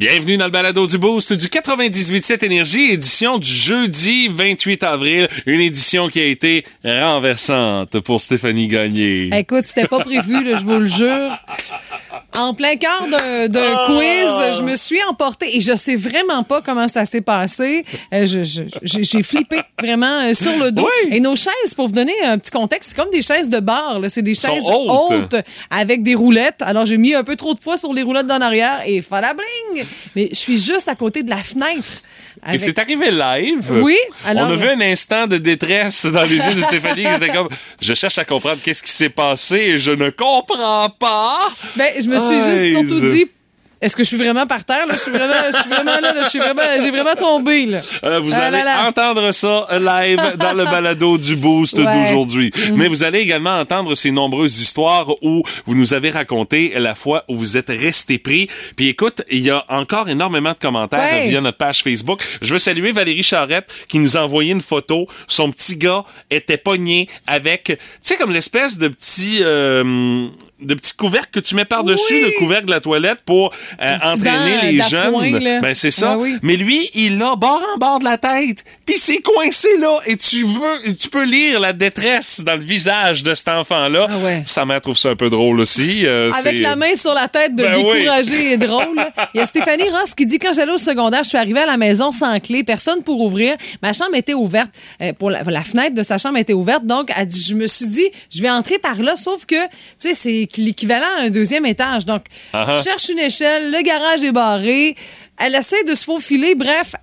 Bienvenue dans le balado du Boost du 98.7 Énergie, édition du jeudi 28 avril. Une édition qui a été renversante pour Stéphanie Gagné. Écoute, c'était pas prévu, là, je vous le jure. En plein quart d'un Ah! quiz, je me suis emportée et je sais vraiment pas comment ça s'est passé. Euh, J'ai flippé vraiment euh, sur le dos. Oui. Et nos chaises, pour vous donner un petit contexte, c'est comme des chaises de bar. C'est des chaises hautes. hautes avec des roulettes. Alors j'ai mis un peu trop de poids sur les roulettes d'en arrière et falabling! Mais je suis juste à côté de la fenêtre. Et avec- c'est arrivé live. Oui, alors- On a vu un instant de détresse dans les yeux de Stéphanie qui était comme Je cherche à comprendre qu'est-ce qui s'est passé et je ne comprends pas. Ben, je me suis Aise. juste surtout dit. Est-ce que je suis vraiment par terre? Là? Je suis vraiment, je suis vraiment là, là. Je suis vraiment, j'ai vraiment tombé. Là. Euh, vous Ah allez là là. entendre ça live dans le balado du Boost Ouais. d'aujourd'hui. Mm. Mais vous allez également entendre ces nombreuses histoires où vous nous avez raconté la fois où vous êtes resté pris. Puis écoute, il y a encore énormément de commentaires Ouais. via notre page Facebook. Je veux saluer Valérie Charrette qui nous a envoyé une photo. Son petit gars était pogné avec, tu sais, comme l'espèce de petit... euh, de petit couvercle que tu mets par-dessus Oui. le couvercle de la toilette pour euh, entraîner banc les jeunes. là. Ben c'est ça. Oui. Mais lui, il a bord en bord de la tête. Puis c'est coincé là. Et tu veux, tu peux lire la détresse dans le visage de cet enfant-là. Ah ouais. Sa mère trouve ça un peu drôle aussi. Euh, Avec la main sur la tête de Ben oui. découragé et drôle. Il y a Stéphanie Ross qui dit quand j'allais au secondaire, je suis arrivée à la maison sans clé, personne pour ouvrir. Ma chambre était ouverte. euh, pour la, la fenêtre de sa chambre était ouverte. Donc, elle dit, je me suis dit, je vais entrer par là, sauf que, tu sais, c'est l'équivalent à un deuxième étage. Donc, Ah ah. je cherche une échelle, le garage est barré. Elle essaie de se faufiler. Bref,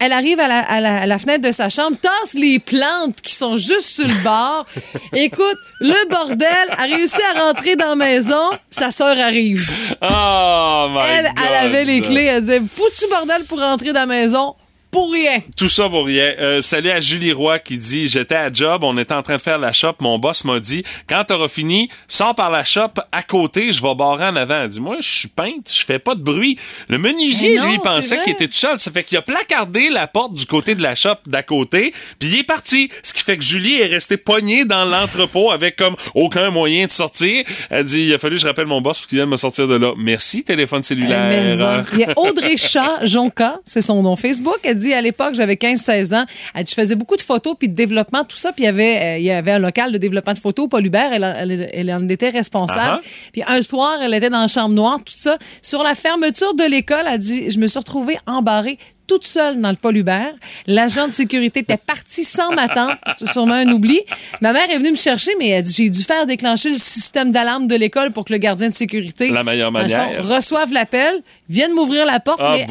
elle arrive à la, à la- à la fenêtre de sa chambre, tasse les plantes qui sont juste sur le bord. Écoute, le bordel a réussi à rentrer dans la maison. Sa sœur arrive. Oh my Elle, God. elle avait les clés. Elle disait Foutu bordel pour rentrer dans la maison. Pour rien. Tout ça pour rien. Euh, salut à Julie Roy qui dit J'étais à job, on était en train de faire la shop. Mon boss m'a dit Quand t'auras fini, sors par la shop à côté, je vais barrer en avant. Elle dit Moi, je suis peinte, je fais pas de bruit. Le menuisier, non, lui, pensait qu'il était tout seul. Ça fait qu'il a placardé la porte du côté de la shop d'à côté, puis il est parti. Ce qui fait que Julie est restée pognée dans l'entrepôt avec comme aucun moyen de sortir. Elle dit Il a fallu que je rappelle mon boss pour qu'il vienne me sortir de là. Merci, téléphone cellulaire. Euh, Il y a Audrey Chat Jonca, c'est son nom Facebook. Elle dit à l'époque, j'avais 15-16 ans. Elle dit, je faisais beaucoup de photos puis de développement, tout ça. Puis il y avait, euh, il y avait un local de développement de photos, Paul Hubert, elle, elle, elle en était responsable. Ah ah. Puis un soir, elle était dans la chambre noire, tout ça. Sur la fermeture de l'école, elle dit, je me suis retrouvée embarrée toute seule dans le Paul Hubert. L'agent de sécurité était parti sans m'attendre. C'est sûrement un oubli. Ma mère est venue me chercher, mais elle dit, j'ai dû faire déclencher le système d'alarme de l'école pour que le gardien de sécurité La meilleure fond, manière. reçoivent l'appel, viennent m'ouvrir la porte, Ah, mais,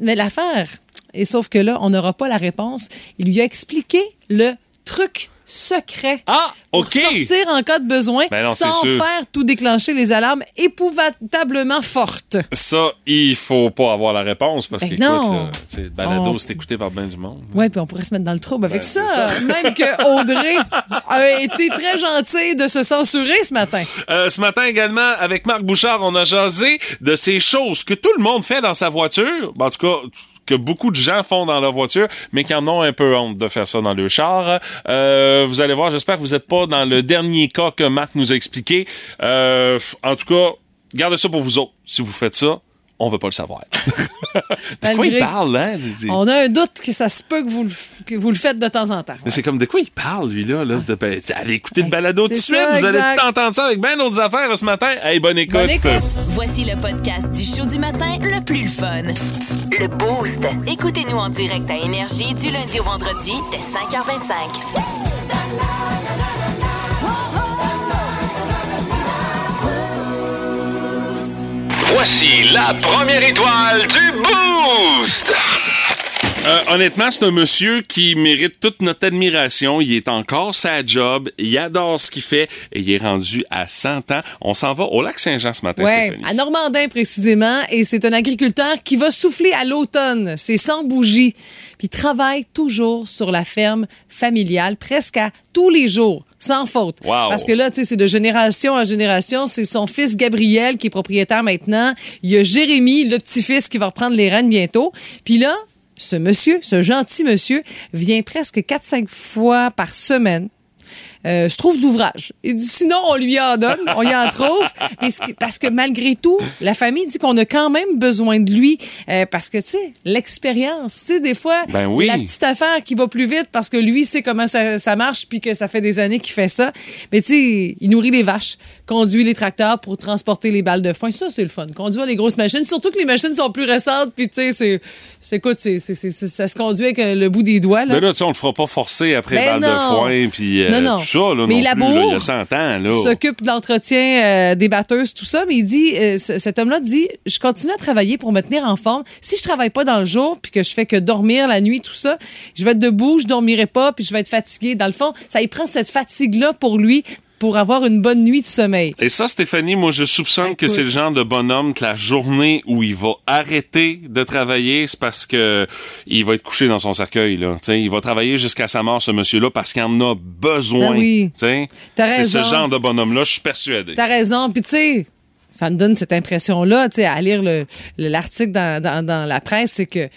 mais l'affaire. Et sauf que là, on n'aura pas la réponse. Il lui a expliqué le truc secret. Ah, Pour OK. sortir en cas de besoin Ben non, sans faire tout déclencher les alarmes épouvantablement fortes. Ça, il faut pas avoir la réponse parce Ben qu'écoute, non. là, sais, le balado, On- c'est écouté par bien du monde. Oui, puis on pourrait se mettre dans le trouble avec Ben, ça. Même que Audrey a été très gentille de se censurer ce matin. Euh, ce matin également, avec Marc Bouchard, on a jasé de ces choses que tout le monde fait dans sa voiture. Ben, en tout cas, que beaucoup de gens font dans leur voiture, mais qui en ont un peu honte de faire ça dans le char. Euh, vous allez voir, j'espère que vous n'êtes pas dans le dernier cas que Marc nous a expliqué. Euh, en tout cas, gardez ça pour vous autres. Si vous faites ça, on veut pas le savoir. de quoi Malgré- il parle, hein? On a un doute que ça se peut que vous le, que vous le faites de temps en temps. Mais c'est comme de quoi il parle, lui, là? là de, ben, allez écouter le balado tout de suite. vous allez exact. t'entendre ça avec bien d'autres affaires ce matin. Hey, bonne écoute. Bonne écoute. Voici le podcast du show du matin le plus le fun. Le Boost. Écoutez-nous en direct à Énergie du lundi au vendredi dès 5h25. Voici la première étoile du Boost! Euh, honnêtement, c'est un monsieur qui mérite toute notre admiration. Il est encore sa job. Il adore ce qu'il fait et il est rendu à 100 ans. On s'en va au lac Saint-Jean ce matin, Oui, Stéphanie. à Normandin précisément, et c'est un agriculteur qui va souffler à l'automne. C'est sans bougie. Puis il travaille toujours sur la ferme familiale, presque à tous les jours, sans faute. Wow. Parce que là, tu sais, c'est de génération en génération. C'est son fils Gabriel qui est propriétaire maintenant. Il y a Jérémy, le petit-fils, qui va reprendre les rênes bientôt. Puis là, ce monsieur, ce gentil monsieur, vient presque 4-5 fois par semaine euh, je trouve d'ouvrage. Il dit, sinon, on lui en donne, on y en trouve. Mais parce que malgré tout, la famille dit qu'on a quand même besoin de lui. euh, parce que, tu sais, l'expérience, tu sais, des fois, Ben oui. la petite affaire qui va plus vite parce que lui sait comment ça, ça marche puis que ça fait des années qu'il fait ça. Mais tu sais, il nourrit les vaches, conduit les tracteurs pour transporter les balles de foin. Ça, c'est le fun. Conduire les grosses machines, surtout que les machines sont plus récentes puis tu sais, c'est, c'est, écoute, c'est, c'est, c'est- ça se conduit avec euh, le bout des doigts, là. Mais là, tu sais, on le fera pas forcer après Ben balle de foin, puis euh, Non, non. tout ça, là, Mais non il plus, là, laboure. il y a 100 ans, là. s'occupe de l'entretien euh, des batteuses, tout ça, mais il dit, euh, cet homme-là dit, je continue à travailler pour me tenir en forme. Si je travaille pas dans le jour, puis que je fais que dormir la nuit, tout ça, je vais être debout, je dormirai pas, puis je vais être fatigué. Dans le fond, ça y prend cette fatigue-là pour lui, pour avoir une bonne nuit de sommeil. Et ça, Stéphanie, moi, je soupçonne que Écoute. c'est le genre de bonhomme que la journée où il va arrêter de travailler, c'est parce que il va être couché dans son cercueil, là. Tu sais, il va travailler jusqu'à sa mort, ce monsieur-là, parce qu'il en a besoin. Ben oui. C'est ce genre de bonhomme-là, je suis persuadé. T'as raison. Puis tu sais, ça me donne cette impression-là, tu sais, à lire le- le- l'article dans, dans- dans la presse, c'est que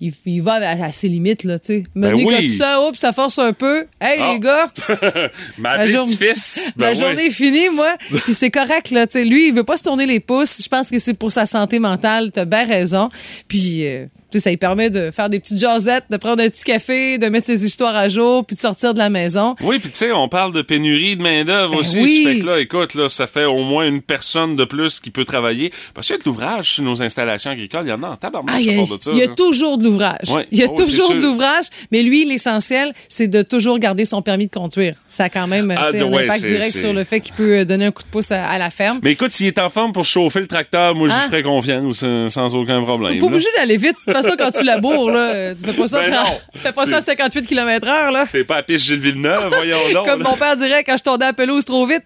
il, il va à, à ses limites, là, tu sais. Ben Mener oui. comme ça, oups, ça force un peu. Hey, Ah. les gars! Ma jour- petit-fils, ben journée est finie, moi. Puis c'est correct, là. Tu sais, lui, il veut pas se tourner les pouces. Je pense que c'est pour sa santé mentale. T'as bien raison. Puis, euh, sais, ça lui permet de faire des petites jasettes, de prendre un petit café, de mettre ses histoires à jour, puis de sortir de la maison. Oui, puis tu sais, on parle de pénurie de main-d'œuvre Ben aussi. oui. Ça fait que là, écoute, là, ça fait au moins une personne de plus qui peut travailler. Parce qu'il y a de l'ouvrage sur nos installations agricoles. Il y en a en tabarnak Ah, il y a, de ça. il y a toujours de l'ouvrage. Il y a Oh, toujours de l'ouvrage, mais lui, l'essentiel, c'est de toujours garder son permis de conduire. Ça a quand même Ah, un ouais, impact direct sur le fait qu'il peut euh, donner un coup de pouce à, à la ferme. Mais écoute, s'il est en forme pour chauffer le tracteur, moi, Hein? j'y ferais confiance euh, sans aucun problème. T'es pas obligé d'aller vite. Façon, quand tu laboures, là, tu fais pas ça, Ben tra- fais pas ça à 58 km heure, là. C'est pas à piste Gilles Villeneuve, voyons donc. Comme là. mon père dirait quand je tournais à la pelouse trop vite.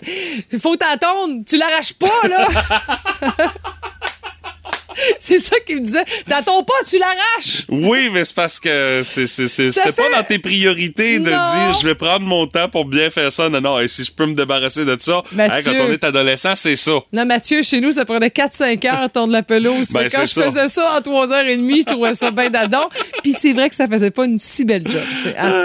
Faut t'attendre, tu l'arraches pas, là. c'est ça qu'il me disait. T'attends pas, tu l'arraches. Oui, mais c'est parce que c'est, c'est, c'est, Ça c'était pas dans tes priorités de Non. dire je vais prendre mon temps pour bien faire ça. Non, non, et si je peux me débarrasser de ça, Mathieu. hein, quand on est adolescent, c'est ça. Non, Mathieu, chez nous, ça prenait 4-5 heures à tourner la pelouse. Ben, quand je ça. faisais ça en 3h30, je trouvais ça bien d'adon. Puis c'est vrai que ça faisait pas une si belle job. tu sais, hein.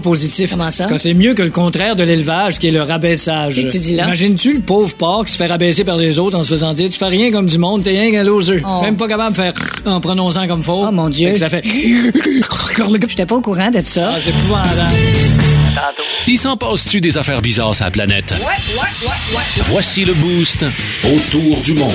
toujours positif. Comment ça? Quand c'est mieux que le contraire de l'élevage, qui est le rabaissage. Qu'est-ce que tu dis là? Imagines-tu le pauvre porc qui se fait rabaisser par les autres en se faisant dire Tu fais rien comme du monde, t'es rien qu'un loser. Oh. Même pas capable de faire en prononçant comme faux. Oh, mon Dieu. Fait que ça fait. J'étais pas au courant de ça. Ah, c'est épouvantable. Il s'en passe-tu des affaires bizarres sur la planète? Voici le boost autour du monde.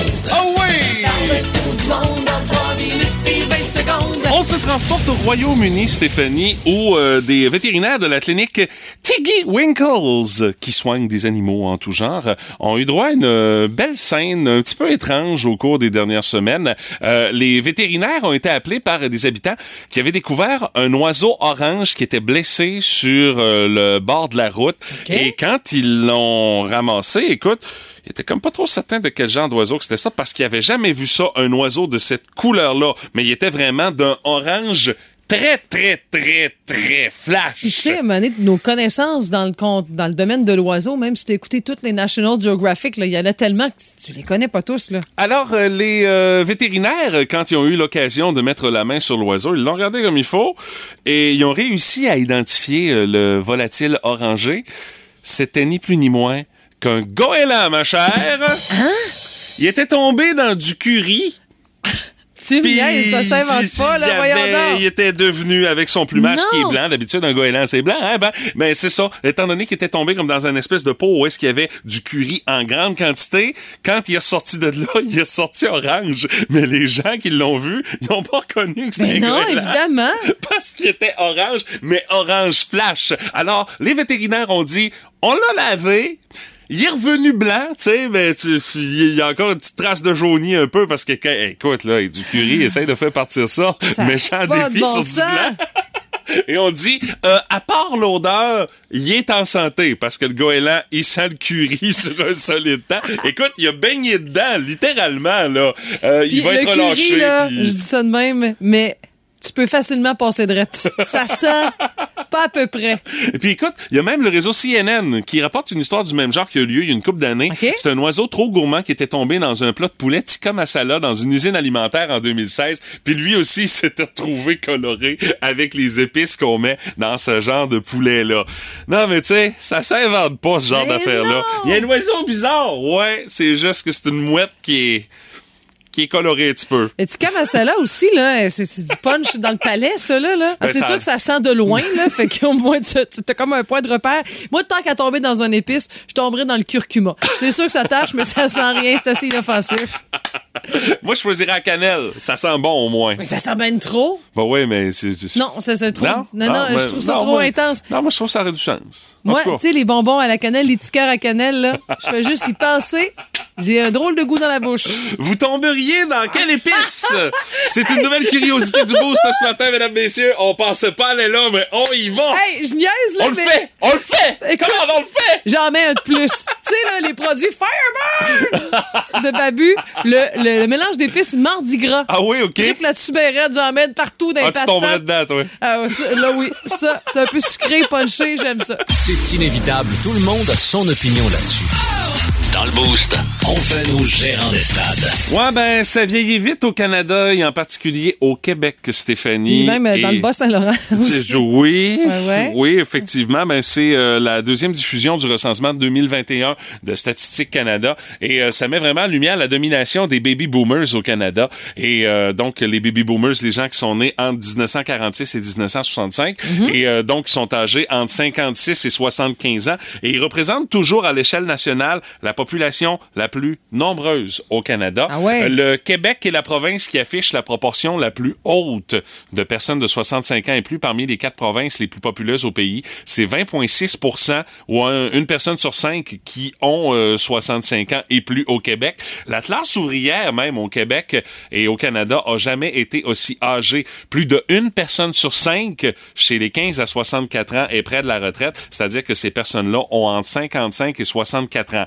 On se transporte au Royaume-Uni, Stéphanie, où euh, des vétérinaires de la clinique Tiggy Winkles, qui soignent des animaux en tout genre, ont eu droit à une euh, belle scène un petit peu étrange au cours des dernières semaines. Euh, les vétérinaires ont été appelés par des habitants qui avaient découvert un oiseau orange qui était blessé sur euh, le bord de la route. Et quand ils l'ont ramassé, écoute, il était comme pas trop certain de quel genre d'oiseau que c'était ça parce qu'il avait jamais vu ça, un oiseau de cette couleur-là. Mais il était vraiment d'un orange très, très, très, très flash. Tu sais, donné, nos connaissances dans le, dans le domaine de l'oiseau, même si tu as écouté toutes les National Geographic, il y en a tellement que tu, tu les connais pas tous. Là. Alors, euh, les euh, vétérinaires, quand ils ont eu l'occasion de mettre la main sur l'oiseau, ils l'ont regardé comme il faut et ils ont réussi à identifier euh, le volatile orangé. C'était ni plus ni moins qu'un goéland, ma chère. Il était tombé dans du curry. Tu niaises, ça s'invente il- pas, là, voyons donc. Il était devenu avec son plumage Non. qui est blanc. D'habitude, un goéland, c'est blanc. Hein? Ben, ben, c'est ça. Étant donné qu'il était tombé comme dans une espèce de pot où est-ce qu'il y avait du curry en grande quantité, quand il est sorti de là, il est sorti orange. Mais les gens qui l'ont vu, ils n'ont pas reconnu que c'était un non, goéland. évidemment. Parce qu'il était orange, mais orange flash. Alors, les vétérinaires ont dit, on l'a lavé. Il est revenu blanc, tu sais, mais tu- il y a encore une petite trace de jauni un peu parce que, quand- écoute, là, du curry, essaye de faire partir ça. Ça Méchant défi bon sur du sens. blanc. Et on dit, euh, à part l'odeur, il est en santé parce que le goéland, il sent le curry sur un solide temps. Écoute, il a baigné dedans, littéralement, là. Euh, il va le être curry, relâché. là, je dis ça de même, mais tu peux facilement passer de Ça sent pas à peu près. Et puis écoute, il y a même le réseau CNN qui rapporte une histoire du même genre qui a eu lieu il y a une couple d'années. C'est un oiseau trop gourmand qui était tombé dans un plat de poulet tikka masala dans une usine alimentaire en 2016. Puis lui aussi s'était retrouvé coloré avec les épices qu'on met dans ce genre de poulet-là. Non, mais tu sais, ça s'invente pas ce genre non! Il y a un oiseau bizarre. Ouais, c'est juste que c'est une mouette qui est qui est colorée un petit peu. Le tikka masala aussi, là, c'est du punch dans le palais, ça, là. là. Ah, Ben, c'est ça- sûr que ça sent de loin, là. fait qu'au moins, tu as comme un point de repère. Moi, tant qu'à tomber dans un épice, je tomberais dans le curcuma. C'est sûr que ça tâche, mais ça sent rien. C'est assez inoffensif. Moi, je choisirais la cannelle. Ça sent bon au moins. Mais ça sent bien trop. Bah ouais, mais c'est... Non, ça c'est trop. Non, non, mais- je trouve ça non, trop moi- intense. Non, moi, je trouve que ça aurait du sens. En Moi, tu sais, les bonbons à la cannelle, les tickers à cannelle, là, je fais juste y penser. J'ai un drôle de goût dans la bouche. Vous tomberiez dans quelle épice? C'est une nouvelle curiosité du boost ce matin, mesdames, messieurs. On pensait pas aller là, mais on y va! Hey, je niaise, là, on le mais fait! On le fait! Écoute- Comment on le fait? J'en mets un de plus. tu sais, là, les produits Fireburn de Babu, le, le, le mélange d'épices mardi gras. Ah oui, OK. Triple ben raide, j'en mets partout dans les Ah, tu tomberais dedans, toi. Ah, là, oui, ça, c'est un peu sucré, punché, j'aime ça. C'est inévitable, tout le monde a son opinion là-dessus. Dans le Boost, on fait nos gérants des stades. Ouais, ben, ça vieillit vite au Canada et en particulier au Québec, Stéphanie. Puis même euh, dans le Bas-Saint-Laurent aussi. C'est- Oui, Ouais, ouais. oui, effectivement. Ben, c'est euh, la deuxième diffusion du recensement de 2021 de Statistique Canada et euh, ça met vraiment en lumière la domination des baby boomers au Canada. Et euh, donc, les baby boomers, les gens qui sont nés entre 1946 et 1965 Mm-hmm. et euh, donc qui sont âgés entre 56 et 75 ans et ils représentent toujours à l'échelle nationale la population la plus nombreuse au Canada. Ah ouais? Euh, le Québec est la province qui affiche la proportion la plus haute de personnes de 65 ans et plus parmi les quatre provinces les plus populeuses au pays. C'est 20,6% ou un- une personne sur cinq qui ont euh, 65 ans et plus au Québec. La classe ouvrière même au Québec et au Canada a jamais été aussi âgée. Plus de une personne sur cinq chez les 15 à 64 ans est près de la retraite, c'est-à-dire que ces personnes-là ont entre 55 et 64 ans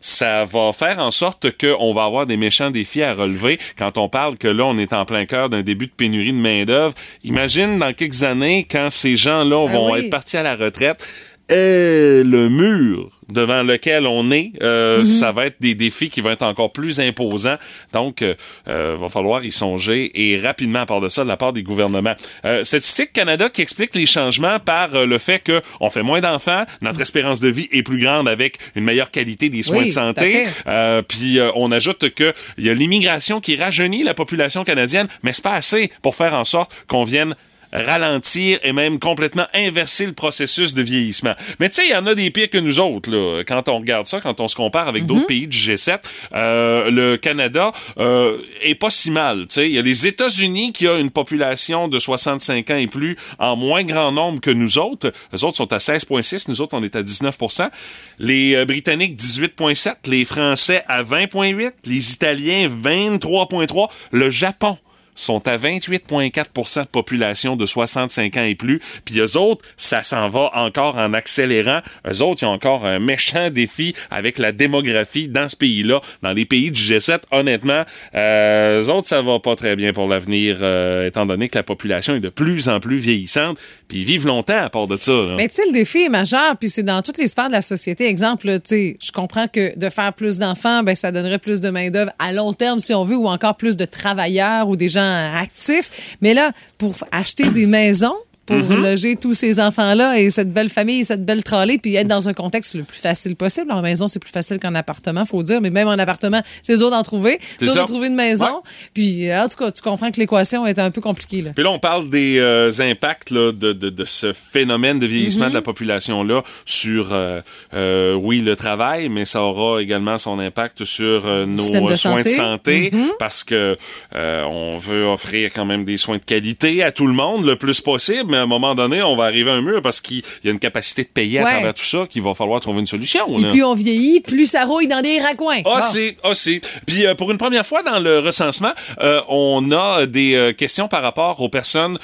ça va faire en sorte qu'on va avoir des méchants défis à relever quand on parle que là, on est en plein cœur d'un début de pénurie de main-d'œuvre. Imagine dans quelques années, quand ces gens-là Ah vont oui. être partis à la retraite, euh, le mur devant lequel on est, euh, ça va être des défis qui vont être encore plus imposants. Donc, euh, euh, va falloir y songer et rapidement à part de ça de la part des gouvernements. Euh, Statistique Canada qui explique les changements par euh, le fait que on fait moins d'enfants, notre espérance de vie est plus grande avec une meilleure qualité des soins Oui, de santé. Euh, puis euh, on ajoute que il y a l'immigration qui rajeunit la population canadienne, mais c'est pas assez pour faire en sorte qu'on vienne ralentir et même complètement inverser le processus de vieillissement. Mais tu sais, il y en a des pires que nous autres, là. Quand on regarde ça, quand on se compare avec d'autres pays du G7, euh, le Canada euh, est pas si mal. Tu sais, il y a les États-Unis qui ont une population de 65 ans et plus en moins grand nombre que nous autres. Les autres sont à 16,6, nous autres on est à 19% Les euh, Britanniques 18,7, les Français à 20,8, les Italiens 23,3, le Japon sont à 28,4% de population de 65 ans et plus. Puis eux autres, ça s'en va encore en accélérant. Eux autres, ils ont encore un méchant défi avec la démographie dans ce pays-là. Dans les pays du G7, honnêtement, euh, eux autres, ça va pas très bien pour l'avenir, euh, étant donné que la population est de plus en plus vieillissante. Puis ils vivent longtemps à part de ça. là. Mais tu sais, le défi est majeur, puis c'est dans toutes les sphères de la société. Exemple, tu sais, je comprends que de faire plus d'enfants, ben ça donnerait plus de main-d'œuvre à long terme, si on veut, ou encore plus de travailleurs ou des gens actifs. Mais là, pour acheter des maisons, pour Mm-hmm. loger tous ces enfants-là et cette belle famille, cette belle trolley, puis être dans un contexte le plus facile possible. En maison, c'est plus facile qu'en appartement, faut dire, mais même en appartement, c'est dur d'en trouver. C'est dur de trouver une maison. Ouais. Puis, euh, en tout cas, tu comprends que l'équation est un peu compliquée, là. Puis là, on parle des euh, impacts là, de, de, de ce phénomène de vieillissement Mm-hmm. de la population-là sur, euh, euh, oui, le travail, mais ça aura également son impact sur nos de soins santé. Mm-hmm. de santé, parce que on veut offrir quand même des soins de qualité à tout le monde le plus possible, mais à un moment donné, on va arriver à un mur parce qu'il y a une capacité de payer à Ouais. travers tout ça qu'il va falloir trouver une solution. Et là. plus on vieillit, plus ça rouille dans des raccoins. Bon. Aussi, aussi. Puis euh, pour une première fois dans le recensement, euh, on a des euh, questions par rapport aux personnes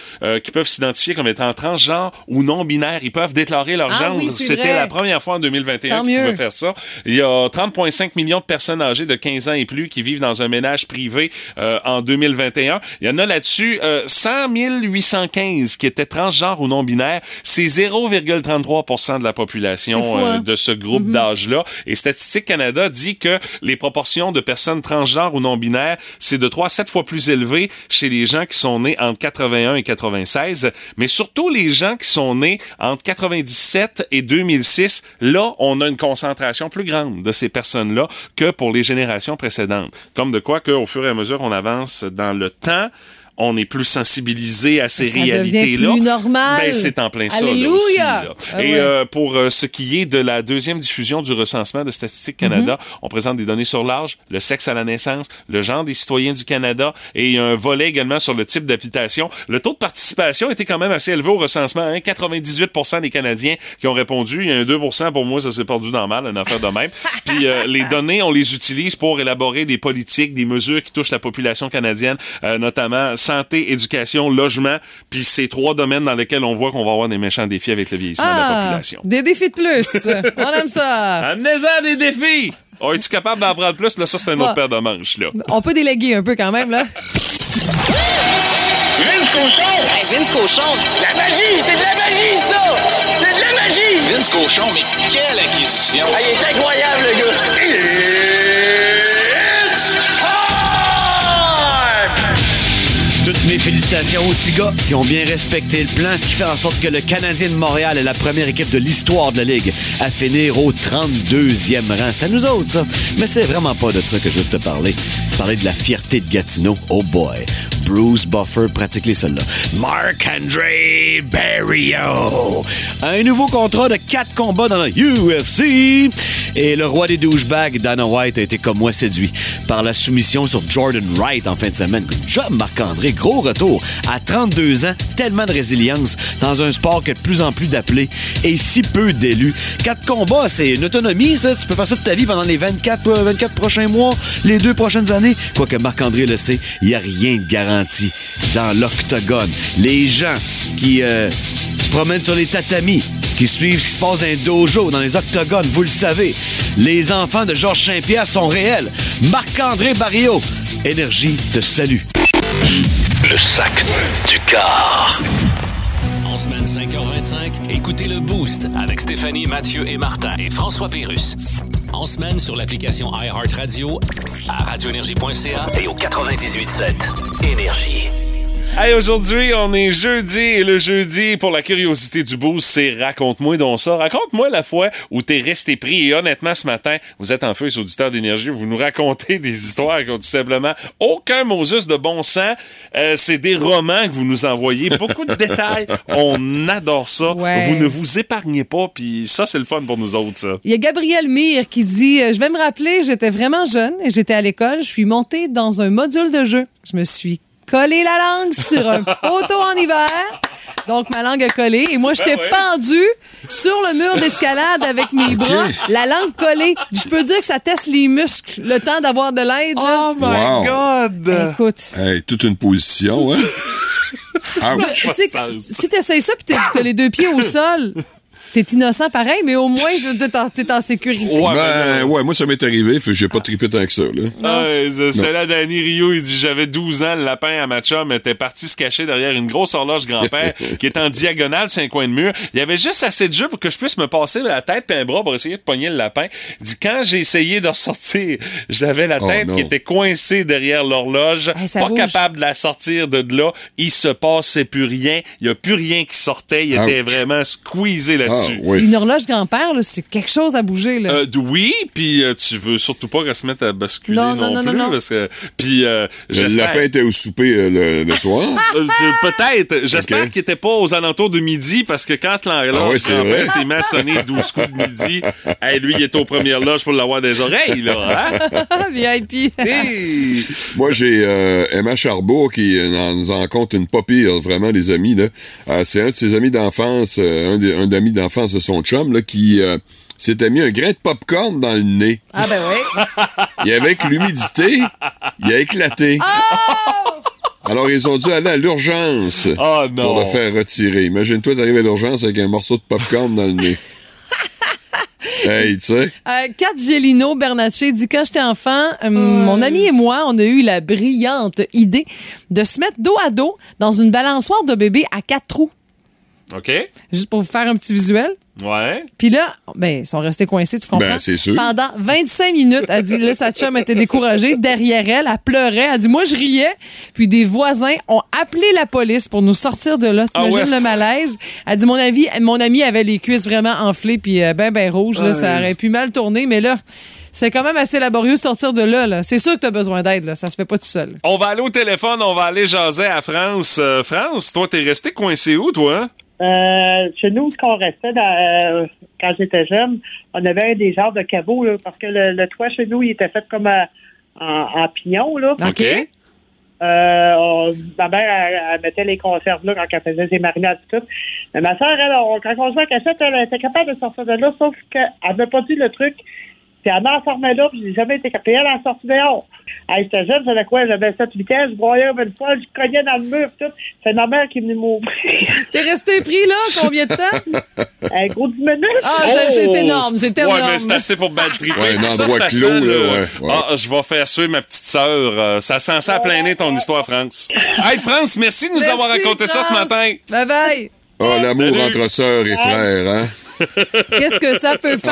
qui peuvent s'identifier comme étant transgenres ou non binaires. Ils peuvent déclarer leur Ah genre. oui, c'est C'était la première fois en 2021 Tant qu'ils pouvaient faire ça. Il y a 30,5 millions de personnes âgées de 15 ans et plus qui vivent dans un ménage privé en 2021. Il y en a là-dessus euh, 100 815 qui étaient transgenres ou non binaires. C'est 0,33% de la population euh, hein? de ce groupe d'âge-là. Et Statistique Canada dit que les proportions de personnes transgenres ou non binaires, c'est de 3 à 7 fois plus élevé chez les gens qui sont nés entre 81 et 96, mais surtout les gens qui sont nés entre 97 et 2006. Là, on a une concentration plus grande de ces personnes-là que pour les générations précédentes. Comme de quoi qu'au fur et à mesure qu'on avance dans le temps, on est plus sensibilisé à ces Ça réalités-là. plus normal. Ben, c'est en plein ça. là, Alléluia! aussi, là. Ah Et ouais. euh, pour euh, ce qui est de la deuxième diffusion du recensement de Statistique Canada, Mhm. on présente des données sur l'âge, le sexe à la naissance, le genre des citoyens du Canada et il y a un volet également sur le type d'habitation. Le taux de participation était quand même assez élevé au recensement. Hein? 98 des Canadiens qui ont répondu. Il y a un 2 pour moi, ça s'est perdu dans mal, une affaire de même. Puis euh, les données, on les utilise pour élaborer des politiques, des mesures qui touchent la population canadienne, euh, notamment santé, éducation, logement. Puis c'est trois domaines dans lesquels on voit qu'on va avoir des méchants défis avec le vieillissement de la Ah, population. des défis de plus. on aime ça. Amenez-en des défis! Oh, es-tu capable d'en prendre plus? Là, ça, c'est un autre paire de manches, là. On peut déléguer un peu quand même, là. Vince Cochon! Hey, Vince Cochon, La magie! C'est de la magie, ça! C'est de la magie! Vince Cochon, mais quelle acquisition! Ah, il est incroyable, le gars! Qui ont bien respecté le plan, ce qui fait en sorte que le Canadien de Montréal est la première équipe de l'histoire de la Ligue à finir au 32e rang. C'est à nous autres, ça. Mais c'est vraiment pas de ça que je veux te parler. Parler de la fierté de Gatineau. Oh boy. Bruce Buffer pratique les sols-là. Marc-André Barrio. Un nouveau contrat de 4 combats dans la UFC. Et le roi des douchebags, Dana White, a été comme moi séduit par la soumission sur Jordan Wright en fin de semaine. Good job, Marc-André. Gros retour. À 32 ans, tellement de résilience dans un sport qui a de plus en plus d'appelés et si peu d'élus. Quatre combats, c'est une autonomie, ça. Tu peux faire ça de ta vie pendant les 24, euh, 24 prochains mois, les deux prochaines années. Quoique Marc-André le sait, il n'y a rien de garanti dans l'octogone. Les gens qui euh, se promènent sur les tatamis, qui suivent ce qui se passe dans les dojos, dans les octogones, vous le savez. Les enfants de Georges Saint-Pierre sont réels. Marc-André Barrio, Énergie te salue. Le sac du car. En semaine 5h25, écoutez le Boost avec Stéphanie, Mathieu et Martin et François Pérus. En semaine sur l'application iHeartRadio, à radioénergie.ca et au 98.7 Énergie. Hey, aujourd'hui, on est jeudi et le jeudi, pour la curiosité du boost, c'est Raconte-moi donc ça. Raconte-moi la fois où t'es resté pris et honnêtement, ce matin, vous êtes en feu, auditeurs d'énergie, vous nous racontez des histoires qui ont tout simplement aucun Moses de bon sens. Euh, c'est des romans que vous nous envoyez, beaucoup de détails. On adore ça. Ouais. Vous ne vous épargnez pas, puis ça, c'est le fun pour nous autres, ça. Il y a Gabriel Mire qui dit euh, Je vais me rappeler, j'étais vraiment jeune et j'étais à l'école. Je suis montée dans un module de jeu. Je me suis collé la langue sur un poteau en hiver. Donc, ma langue a collé. Et moi, j'étais Ben ouais. pendue sur le mur d'escalade avec mes bras, la langue collée. Je peux dire que ça teste les muscles, le temps d'avoir de l'aide. Oh my Wow. God! Écoute. Hey, toute une position, hein? Ouch. Tu sais, si t'essayes ça puis t'es- t'as les deux pieds au sol, t'es innocent pareil, mais au moins, je veux dire, t'es en sécurité. Ouais, Ben, ouais, moi, ça m'est arrivé, fait que j'ai pas trippé tant que ça, là. Ouais, c'est- là, Danny Rio, il dit J'avais 12 ans, le lapin à ma chum était parti se cacher derrière une grosse horloge grand-père qui est en diagonale sur un coin de mur. Il y avait juste assez de jeu pour que je puisse me passer la tête et un bras pour essayer de pogner le lapin. Il dit Quand j'ai essayé de ressortir, j'avais la Oh, tête qui était coincée derrière l'horloge, Hey, pas bouge. capable de la sortir de là. Il se passait plus rien. Il y a plus rien qui sortait. Il était vraiment squeezé là-dessus. Tu... oui. Une horloge grand-père, là, c'est quelque chose à bouger. Là. Euh, oui, puis euh, tu veux surtout pas qu'elle se mette à basculer Non, non, non, non, plus. non. Parce que, puis euh, Le j'espère... lapin était au souper euh, le, le soir. Euh, Peut-être. J'espère qu'il était pas aux alentours de midi parce que quand l'horloge Ah ouais, c'est grand-père vrai. s'est mis à sonner 12 coups de midi, hey, lui, il est aux premières loges pour l'avoir des oreilles, là. Hein? VIP. Hey! Moi, j'ai euh, Emma Charbour qui en- nous en compte une pas pire, vraiment, les amis. Là. Euh, c'est un de ses amis d'enfance, euh, un, des, un d'amis d'enfance de son chum, là, qui euh, s'était mis un grain de popcorn dans le nez. Ah ben oui. Et avec l'humidité, il a éclaté. Alors, ils ont dû aller à l'urgence Oh non! pour le faire retirer. Imagine-toi d'arriver à l'urgence avec un morceau de popcorn dans le nez. hey, tu sais. Euh, Kat Gelino Bernatchez dit quand j'étais enfant, euh, mon ami et moi, on a eu la brillante idée de se mettre dos à dos dans une balançoire de bébé à quatre trous. OK? Juste pour vous faire un petit visuel. Ouais. Puis là, ben, ils sont restés coincés, tu comprends? Ben, c'est sûr. Pendant 25 minutes, elle dit, là, sa chum était découragée. Derrière elle, elle pleurait. Elle dit, moi, je riais. Puis des voisins ont appelé la police pour nous sortir de là. Ah ouais, T'imagines ce le malaise? Elle dit, mon, avis, mon ami avait les cuisses vraiment enflées puis euh, ben, ben rouges. Là, ça aurait pu mal tourner, mais là, c'est quand même assez laborieux de sortir de là. là. C'est sûr que t'as besoin d'aide. Là. Ça se fait pas tout seul. On va aller au téléphone, on va aller jaser à France. Euh, France, toi, t'es resté coincé où, toi? Euh, chez nous, ce qu'on restait dans, euh, quand j'étais jeune, on avait des genres de caveaux, là, parce que le, le toit chez nous, il était fait comme euh, en, en pignon, là. OK? Euh, on- ma mère, elle, elle mettait les conserves là quand elle faisait ses marinades et tout. Mais ma soeur, elle, on- quand on jouait à cachette, elle était capable de sortir de là, sauf qu'elle n'avait pas dit le truc. Puis elle m'enfermait là, puis j'ai jamais été capable. Elle a sorti dehors. Elle j'étais jeune, j'avais quoi? J'avais 7 8 ans, je broyais une fois, je cognais dans le mur, tout. C'est ma mère qui est venue m'ouvrir. T'es resté pris là combien de temps? Un gros 10 minutes. Ah, c'est- c'est énorme, c'est énorme. Oh! Ouais, mais c'est assez pour battre triper. Ouais, un Ça, endroit ça clos, sent, là, ouais, ouais. Ah, je vais faire suer ma petite sœur. Euh, ça sent ça à plein nez, ton histoire, France. Hey, France, merci de nous Merci, avoir raconté ça ce matin. Bye bye. Oh, l'amour entre sœurs et frères, hein? Qu'est-ce que ça peut Ah,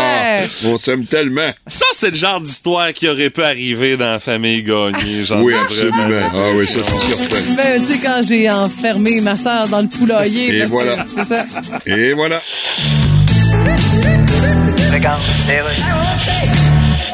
faire? on s'aime tellement. Ça, c'est le genre d'histoire qui aurait pu arriver dans la famille gagnée. Genre Oui, absolument. Ah oui, ça, c'est certain. Ben, tu sais, quand j'ai enfermé ma soeur dans le poulailler. Et parce que- voilà. C'est ça. Et voilà.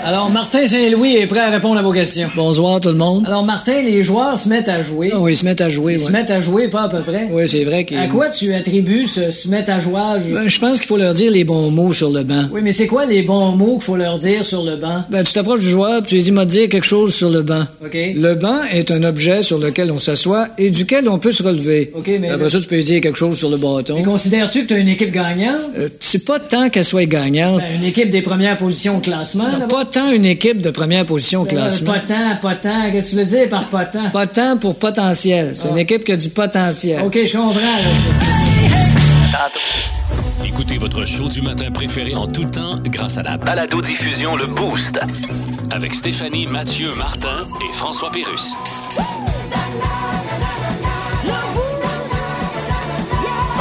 Alors, Martin Saint-Louis est prêt à répondre à vos questions. Bonsoir, tout le monde. Alors, Martin, les joueurs se mettent à jouer. oui, ils se mettent à jouer, Ils se mettent à jouer, pas à peu près. Oui, c'est vrai qu'ils... À quoi tu attribues ce se mettre à jouer? je pense qu'il faut leur dire les bons mots sur le banc. Oui, mais c'est quoi les bons mots qu'il faut leur dire sur le banc? Ben, tu t'approches du joueur, puis tu lui dis, m'a dire quelque chose sur le banc. OK. Le banc est un objet sur lequel on s'assoit et duquel on peut se relever. OK, mais... Après ça, tu peux lui dire quelque chose sur le bâton. Mais considères-tu que tu as une équipe gagnante? c'est pas tant qu'elle soit gagnante. une équipe des premières positions au classement? pas tant une équipe de première position au classement. Pas tant, pas tant. Qu'est-ce que tu veux dire par pas tant? Pas tant pour potentiel. C'est une équipe qui a du potentiel. OK, je comprends. Écoutez votre show du matin préféré en tout temps grâce à la balado-diffusion Le Boost. Avec Stéphanie, Mathieu, Martin et François Pérus.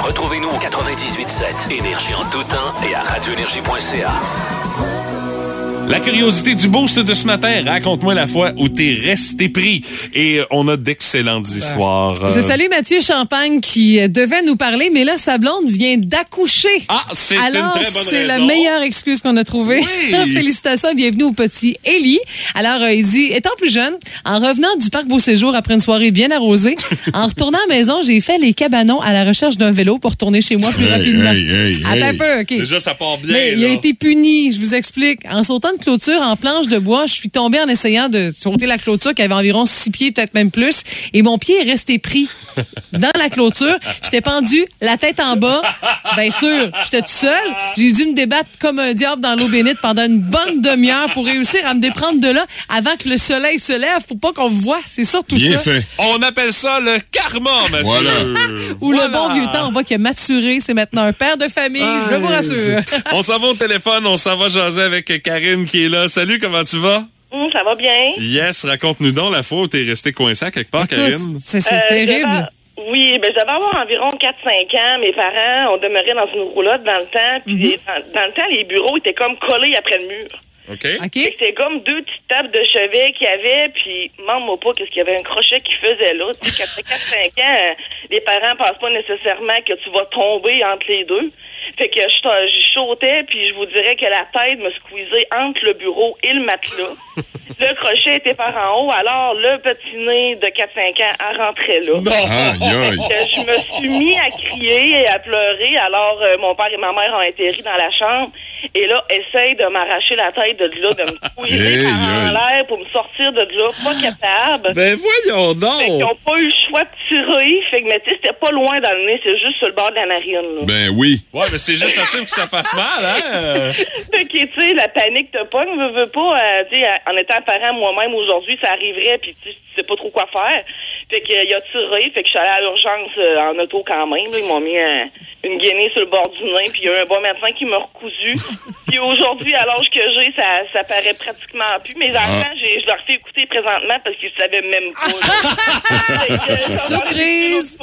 Retrouvez-nous au 98.7 Énergie en tout temps et à radioénergie.ca. La curiosité du boost de ce matin, raconte-moi la fois où t'es resté pris. Et euh, on a d'excellentes histoires. Euh, Je salue Mathieu Champagne qui euh, devait nous parler, mais là, sa blonde vient d'accoucher. Ah, c'est une Alors, très bonne c'est la meilleure excuse qu'on a trouvée. Oui. Félicitations et bienvenue au petit Élie. Alors, euh, il dit, étant plus jeune, en revenant du parc Beau Séjour après une soirée bien arrosée, en retournant à la maison, j'ai fait les cabanons à la recherche d'un vélo pour retourner chez moi plus Hey, rapidement. hey, hey, Attends un peu, OK. Déjà, ça part bien. Mais il a été puni, je vous explique. En sautant de clôture en planche de bois, je suis tombée en essayant de sauter la clôture qui avait environ six pieds, peut-être même plus. Et mon pied est resté pris dans la clôture. J'étais pendue, la tête en bas. Bien sûr, j'étais tout seul. J'ai dû me débattre comme un diable dans l'eau bénite pendant une bonne demi-heure pour réussir à me déprendre de là avant que le soleil se lève. Faut pas qu'on me voit. C'est surtout Bien ça. fait. On appelle ça le karma, Mathieu. Voilà. Ou Voilà. le bon vieux temps, on voit qu'il a maturé. C'est maintenant un père de famille. je vous rassure. On s'en va au téléphone, on s'en va jaser avec Karine qui est là. Salut, comment tu vas? Hum, ça va bien. Yes, raconte-nous donc la fois où t'es resté coincé à quelque part, Karine. C'est Euh, terrible. Oui, ben, je devais avoir environ 4-5 ans. Mes parents, on demeurait dans une roulotte dans le temps. Puis Mhm. dans, dans le temps, les bureaux étaient comme collés après le mur. OK? Fait OK? que C'était comme deux petites tables de chevet qu'il y avait, puis demande-moi pas qu'est-ce qu'il y avait un crochet qui faisait là. Tu sais, quand t'as 4-5 ans, euh, les parents pensent pas nécessairement que tu vas tomber entre les deux. Fait que je, je sautais, puis je vous dirais que la tête me squeezait entre le bureau et le matelas. le crochet était par en haut, alors le petit nez de 4-5 ans a rentré là. Je me suis mis à crier et à pleurer. Alors, euh, mon père et ma mère ont atterri dans la chambre. Et là, essaye de m'arracher la tête de là, de me squeezer Hey, par en l'air pour me sortir de là. Pas capable. Ben voyons Fait qu'ils donc! n'ont pas eu le choix de tirer. Fait que, mais tu sais, c'était pas loin dans le nez. C'est juste sur le bord de la narine, là. Ben oui. Ouais, mais c'est juste assez pour que ça fasse mal, hein? Fait que, tu sais, la panique te pogne, veux, veux pas, euh, tu sais, en étant parent moi-même aujourd'hui, ça arriverait, puis tu sais, pas trop quoi faire. Fait que, euh, il a tiré, fait que je suis allée à l'urgence euh, en auto quand même, là. Ils m'ont mis euh, une guinée sur le bord du nez, puis il y a eu un bon médecin qui m'a recousu. puis aujourd'hui, à l'âge que j'ai, ça, ça paraît pratiquement plus. Mes enfants, j'ai, je leur fais écouter présentement parce qu'ils savaient même pas. là. Fait que, euh, ça va Surprise!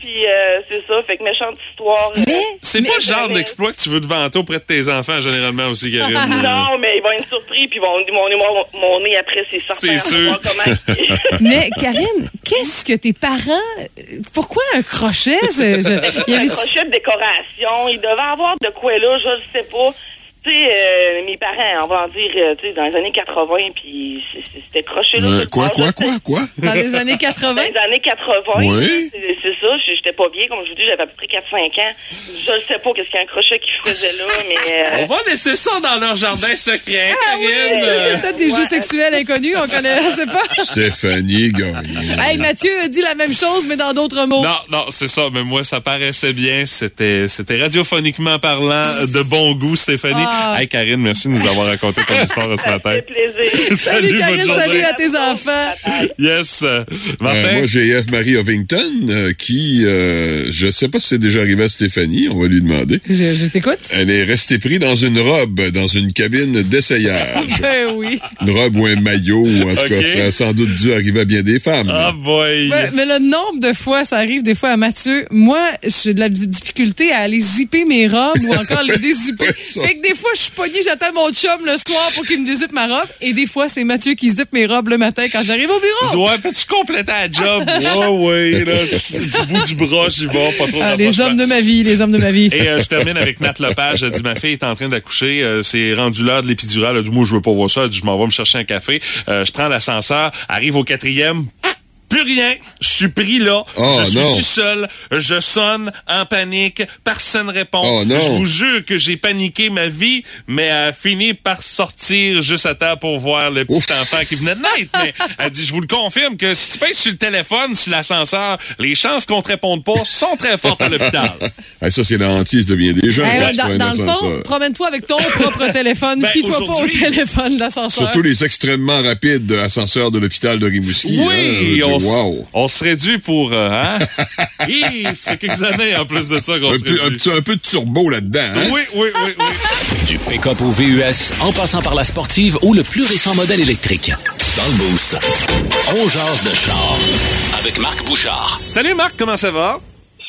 puis euh, c'est ça, fait que méchante histoire. euh, C'est Mais- pas genre d'exploit que tu veux te vanter auprès de tes enfants, généralement aussi, Karine? Non, mais ils vont être surpris, puis ils vont mon, mon, mon nez après, c'est certain. C'est sûr. Mais Karine, qu'est-ce que tes parents. Pourquoi un crochet? Je- il y un avait- crochet de décoration. Il devait avoir de quoi là, je ne sais pas. Tu sais, euh, mes parents, on va en dire, euh, tu sais, dans les années 80, puis c'était crochet là. Euh, quoi, quoi, quoi, quoi? Dans les années Dans 80? les années 80, Oui. c'est ça, j'étais pas bien, comme je vous dis, j'avais à peu près 4-5 ans. Je ne sais pas qu'est-ce qu'il y a un crochet qui faisait là, mais... euh, On va laisser ça dans leur jardin secret, Ah c'est peut-être des jeux sexuels inconnus, on connaît, je sais pas. Stéphanie Gagné. Hey, Mathieu a dit la même chose, mais dans d'autres mots. Non, non, c'est ça, mais moi, ça paraissait bien. C'était, c'était radiophoniquement parlant de bon goût, Stéphanie. Hey, Karine, merci de nous avoir raconté ton histoire ce ça matin. fait plaisir. Salut, Karine, bonne journée. salut à tes enfants. Yes. Euh, Martin? Euh, moi, j'ai F. Marie Ovington euh, qui, euh, je sais pas si c'est déjà arrivé à Stéphanie, on va lui demander. Je, je t'écoute. Elle est restée prise dans une robe, dans une cabine d'essayage. Ben oui. Une robe ou un maillot, ou en tout cas, ça a sans doute dû arriver à bien des femmes. Ah, boy. Mais, mais le nombre de fois, ça arrive des fois à Mathieu. Moi, j'ai de la difficulté à aller zipper mes robes ou encore les dézipper. Ouais, ça. fait que des fois, je suis pognée, j'attends mon chum le soir pour qu'il me dézippe ma robe. Et des fois, c'est Mathieu qui zippe mes robes le matin quand j'arrive au bureau. Ouais, peux-tu compléter la job? Ouais, ouais, là. Du bout du bras, j'y vais, pas trop Ah, les hommes de ma vie, les hommes de ma vie. Et euh, je termine avec Nat Lepage. Elle dit Ma fille est en train d'accoucher. Euh, c'est rendu l'heure de l'épidurale. Elle dit Moi, je veux pas voir ça. Elle dit Je m'en vais me chercher un café. Euh, je prends l'ascenseur, arrive au quatrième. Plus rien. Je suis pris là. Oh, je suis non. tout seul. Je sonne en panique. Personne répond. Oh, non. Je vous jure que j'ai paniqué ma vie, mais elle a fini par sortir juste à temps pour voir le petit Ouf. enfant qui venait de naître. Mais elle dit, je vous le confirme que si tu pèses sur le téléphone, sur l'ascenseur, les chances qu'on te réponde pas sont très fortes à l'hôpital. Ah, ça, c'est la hantise de bien des gens. Hey, ouais, dans, le fond, promène-toi avec ton propre téléphone. Ben, Fie-toi pas au téléphone d'ascenseur. Surtout les extrêmement rapides ascenseurs de l'hôpital de Rimouski. Oui, hein. On, wow. on serait dû pour... euh, hein? Hi, ça fait quelques années en plus de ça qu'on Un serait un, dû. petit- un peu de turbo là-dedans. Hein? Oui, oui, oui, oui. Du pick-up au VUS, en passant par la sportive ou le plus récent modèle électrique. Dans le Boost, on jase de char. Avec Marc Bouchard. Salut Marc, comment ça va?